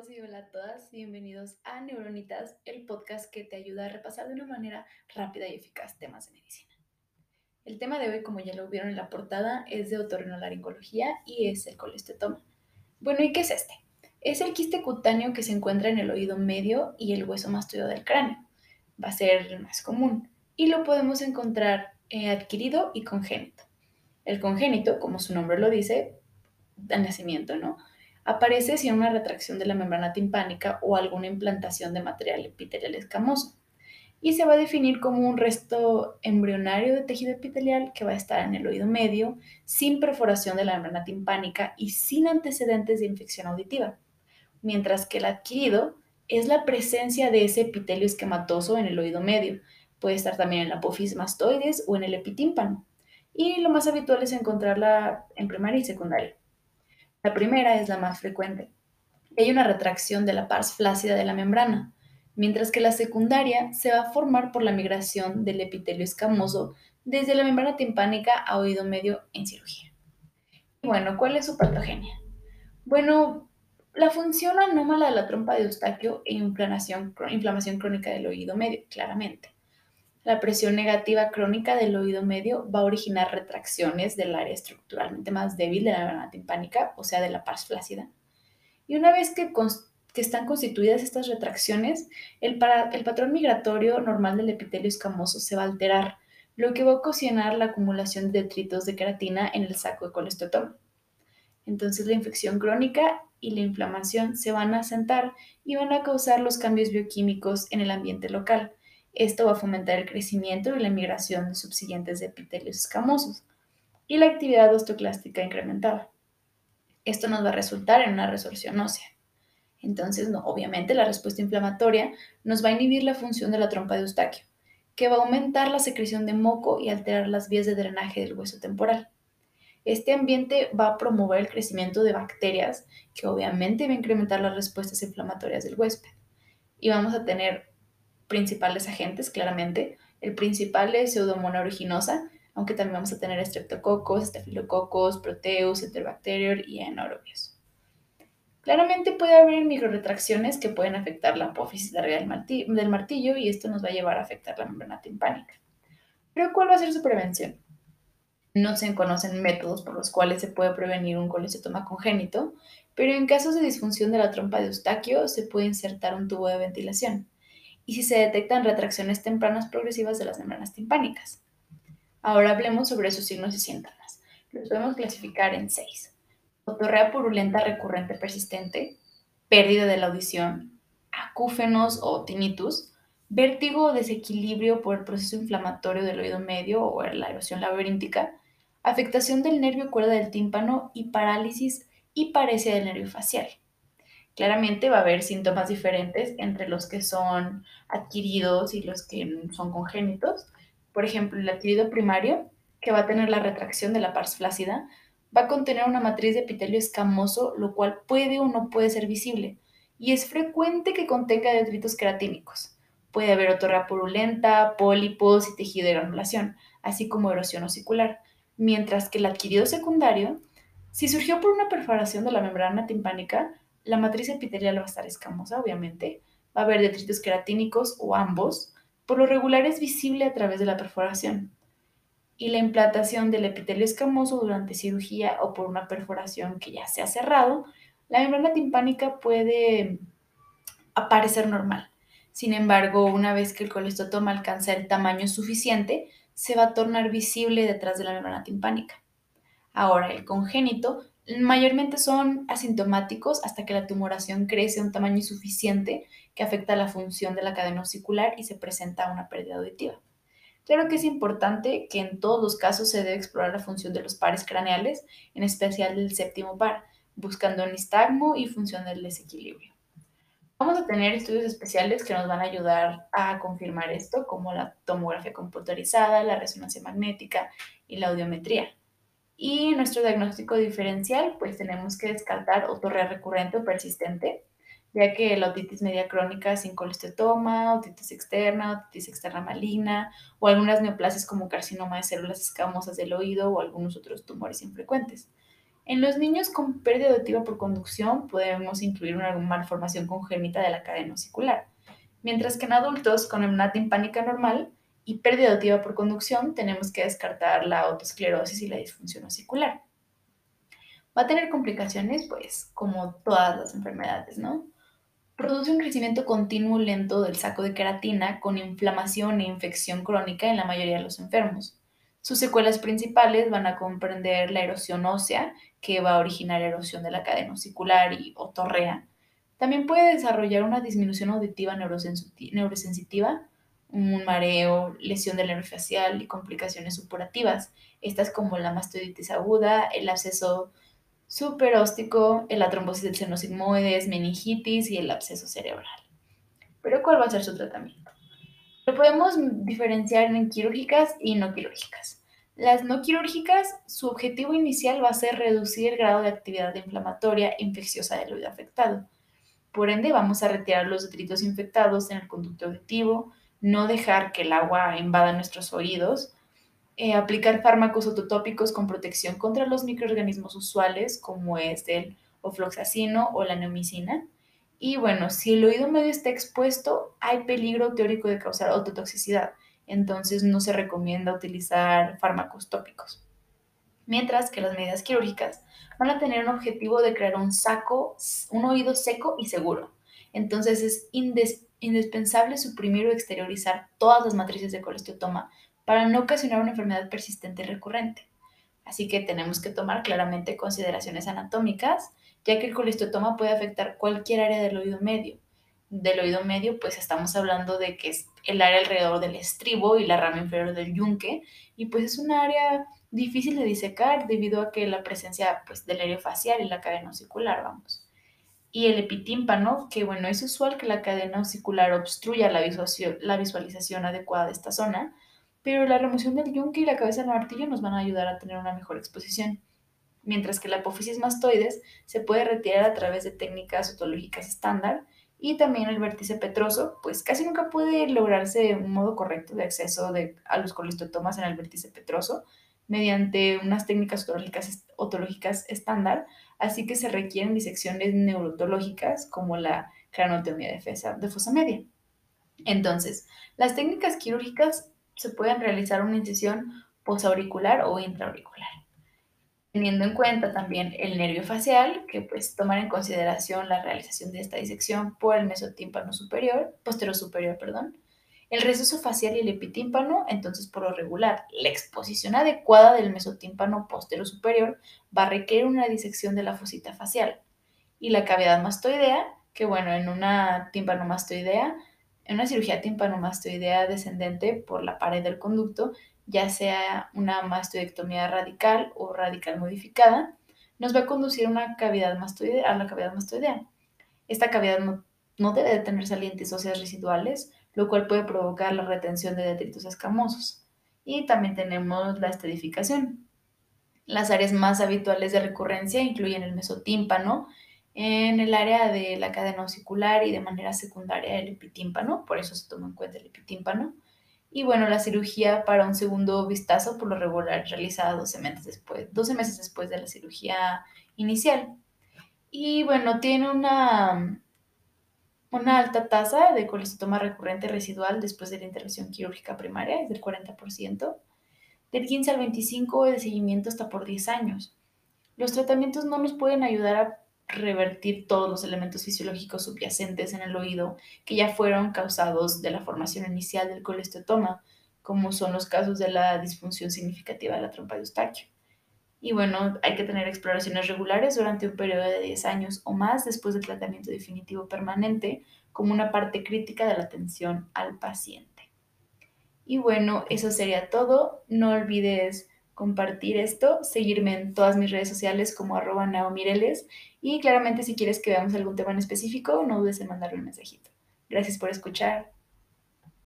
todos y hola todas, bienvenidos a Neuronitas, el podcast que te ayuda a repasar de una manera rápida y eficaz temas de medicina. El tema de hoy, como ya lo vieron en la portada, es de otorrinolaringología y es el colestetoma. Bueno, ¿y qué es este? Es el quiste cutáneo que se encuentra en el oído medio y el hueso mastoideo del cráneo. Va a ser el más común y lo podemos encontrar eh, adquirido y congénito. El congénito, como su nombre lo dice, de nacimiento, ¿no? Aparece si hay una retracción de la membrana timpánica o alguna implantación de material epitelial escamoso. Y se va a definir como un resto embrionario de tejido epitelial que va a estar en el oído medio, sin perforación de la membrana timpánica y sin antecedentes de infección auditiva. Mientras que el adquirido es la presencia de ese epitelio esquematoso en el oído medio. Puede estar también en la apófisis mastoides o en el epitímpano. Y lo más habitual es encontrarla en primaria y secundaria. La primera es la más frecuente. Hay una retracción de la pars flácida de la membrana, mientras que la secundaria se va a formar por la migración del epitelio escamoso desde la membrana timpánica a oído medio en cirugía. Y bueno, ¿cuál es su patogenia? Bueno, la función anómala de la trompa de Eustaquio e inflamación, inflamación crónica del oído medio, claramente. La presión negativa crónica del oído medio va a originar retracciones del área estructuralmente más débil de la membrana timpánica, o sea, de la pars flácida. Y una vez que, están constituidas estas retracciones, el, el patrón migratorio normal del epitelio escamoso se va a alterar, lo que va a ocasionar la acumulación de detritos de queratina en el saco de colestotoma. Entonces la infección crónica y la inflamación se van a asentar y van a causar los cambios bioquímicos en el ambiente local, esto va a fomentar el crecimiento y la migración de subsiguientes epitelios escamosos y la actividad osteoclástica incrementada. Esto nos va a resultar en una resorción ósea. Entonces, no, obviamente, la respuesta inflamatoria nos va a inhibir la función de la trompa de Eustaquio, que va a aumentar la secreción de moco y alterar las vías de drenaje del hueso temporal. Este ambiente va a promover el crecimiento de bacterias, que obviamente va a incrementar las respuestas inflamatorias del huésped. Y vamos a tener principales agentes, claramente. El principal es Pseudomonas aeruginosa, aunque también vamos a tener Streptococcus, Staphylococcus, Proteus, Enterobacterium y Anaerobius. Claramente puede haber microretracciones que pueden afectar la apófisis del martillo y esto nos va a llevar a afectar la membrana timpánica. Pero ¿cuál va a ser su prevención? No se conocen métodos por los cuales se puede prevenir un colecistoma congénito, pero en casos de disfunción de la trompa de Eustaquio se puede insertar un tubo de ventilación y si se detectan retracciones tempranas progresivas de las membranas timpánicas. Ahora hablemos sobre sus signos y síntomas. Los podemos clasificar en seis. Otorrea purulenta recurrente persistente, pérdida de la audición, acúfenos o tinnitus, vértigo o desequilibrio por el proceso inflamatorio del oído medio o la erosión laberíntica, afectación del nervio cuerda del tímpano y parálisis y parecia del nervio facial. Claramente va a haber síntomas diferentes entre los que son adquiridos y los que son congénitos. Por ejemplo, el adquirido primario, que va a tener la retracción de la pars flácida, va a contener una matriz de epitelio escamoso, lo cual puede o no puede ser visible. Y es frecuente que contenga detritos queratínicos. Puede haber otorra purulenta, pólipos y tejido de granulación, así como erosión osicular. Mientras que el adquirido secundario, si surgió por una perforación de la membrana timpánica, la matriz epitelial va a estar escamosa, obviamente. Va a haber detritos queratínicos o ambos. Por lo regular es visible a través de la perforación. Y la implantación del epitelio escamoso durante cirugía o por una perforación que ya se ha cerrado, la membrana timpánica puede aparecer normal. Sin embargo, una vez que el colestotoma alcanza el tamaño suficiente, se va a tornar visible detrás de la membrana timpánica. Ahora, el congénito mayormente son asintomáticos hasta que la tumoración crece a un tamaño suficiente que afecta la función de la cadena osicular y se presenta una pérdida auditiva. Claro que es importante que en todos los casos se debe explorar la función de los pares craneales, en especial del séptimo par, buscando el nistagmo y función del desequilibrio. Vamos a tener estudios especiales que nos van a ayudar a confirmar esto, como la tomografía computarizada, la resonancia magnética y la audiometría. Y nuestro diagnóstico diferencial, pues tenemos que descartar otorrea recurrente o persistente, ya que la otitis media crónica sin colestetoma, otitis externa, otitis externa maligna o algunas neoplasias como carcinoma de células escamosas del oído o algunos otros tumores infrecuentes. En los niños con pérdida auditiva por conducción podemos incluir una malformación congénita de la cadena ocicular, mientras que en adultos con hemorragia timpánica normal y pérdida auditiva por conducción tenemos que descartar la autoesclerosis y la disfunción ocicular. Va a tener complicaciones, pues, como todas las enfermedades, ¿no? Produce un crecimiento continuo lento del saco de queratina con inflamación e infección crónica en la mayoría de los enfermos. Sus secuelas principales van a comprender la erosión ósea, que va a originar erosión de la cadena ocicular y otorrea. También puede desarrollar una disminución auditiva neurosensitiva, un mareo, lesión del nervio facial y complicaciones supurativas. Estas como la mastoiditis aguda, el absceso superóstico, la trombosis del seno sigmoides, meningitis y el absceso cerebral. Pero ¿cuál va a ser su tratamiento? Lo podemos diferenciar en quirúrgicas y no quirúrgicas. Las no quirúrgicas, su objetivo inicial va a ser reducir el grado de actividad inflamatoria infecciosa del oído afectado. Por ende, vamos a retirar los detritos infectados en el conducto auditivo, no dejar que el agua invada nuestros oídos, eh, aplicar fármacos ototópicos con protección contra los microorganismos usuales, como es el ofloxacino o la neomicina. Y bueno, si el oído medio está expuesto, hay peligro teórico de causar ototoxicidad, entonces no se recomienda utilizar fármacos tópicos. Mientras que las medidas quirúrgicas van a tener un objetivo de crear un saco, un oído seco y seguro. Entonces es indispensable suprimir o exteriorizar todas las matrices de colesteatoma para no ocasionar una enfermedad persistente y recurrente. Así que tenemos que tomar claramente consideraciones anatómicas, ya que el colesteatoma puede afectar cualquier área del oído medio. Del oído medio, pues estamos hablando de que es el área alrededor del estribo y la rama inferior del yunque, y pues es un área difícil de disecar debido a que la presencia pues, del área facial y la cadena vamos. Y el epitímpano, que bueno, es usual que la cadena ocicular obstruya la, la visualización adecuada de esta zona, pero la remoción del yunque y la cabeza del martillo nos van a ayudar a tener una mejor exposición. Mientras que la apófisis mastoides se puede retirar a través de técnicas otológicas estándar y también el vértice petroso, pues casi nunca puede lograrse un modo correcto de acceso de, a los colistotomas en el vértice petroso mediante unas técnicas otológicas, otológicas estándar, así que se requieren disecciones neurotológicas como la cranotomía de, de fosa media. Entonces, las técnicas quirúrgicas se pueden realizar una incisión posauricular o intraauricular. Teniendo en cuenta también el nervio facial, que pues tomar en consideración la realización de esta disección por el mesotímpano superior, posterior superior, perdón, el receso facial y el epitímpano, entonces por lo regular, la exposición adecuada del mesotímpano posterior superior va a requerir una disección de la fosita facial. Y la cavidad mastoidea, que bueno, en una tímpanomastoidea en una cirugía timpanomastoidea descendente por la pared del conducto, ya sea una mastoidectomía radical o radical modificada, nos va a conducir una cavidad mastoidea, a la cavidad mastoidea. Esta cavidad no, debe de tener salientes óseas residuales, lo cual puede provocar la retención de detritos escamosos. Y también tenemos la estedificación. Las áreas más habituales de recurrencia incluyen el mesotímpano, en el área de la cadena ocicular y de manera secundaria el epitímpano, por eso se toma en cuenta el epitímpano. Y bueno, la cirugía para un segundo vistazo por lo regular realizada 12 meses después, 12 meses después de la cirugía inicial. Y bueno, tiene una, una alta tasa de colestoma recurrente residual después de la intervención quirúrgica primaria, es del 40%, del 15 al 25 de seguimiento hasta por 10 años. Los tratamientos no nos pueden ayudar a revertir todos los elementos fisiológicos subyacentes en el oído que ya fueron causados de la formación inicial del colesteatoma, como son los casos de la disfunción significativa de la trompa de Eustaquio. Y bueno, hay que tener exploraciones regulares durante un periodo de 10 años o más después del tratamiento definitivo permanente como una parte crítica de la atención al paciente. Y bueno, eso sería todo. No olvides compartir esto, seguirme en todas mis redes sociales como arroba naomireles y claramente si quieres que veamos algún tema en específico, no dudes en mandarme un mensajito. Gracias por escuchar.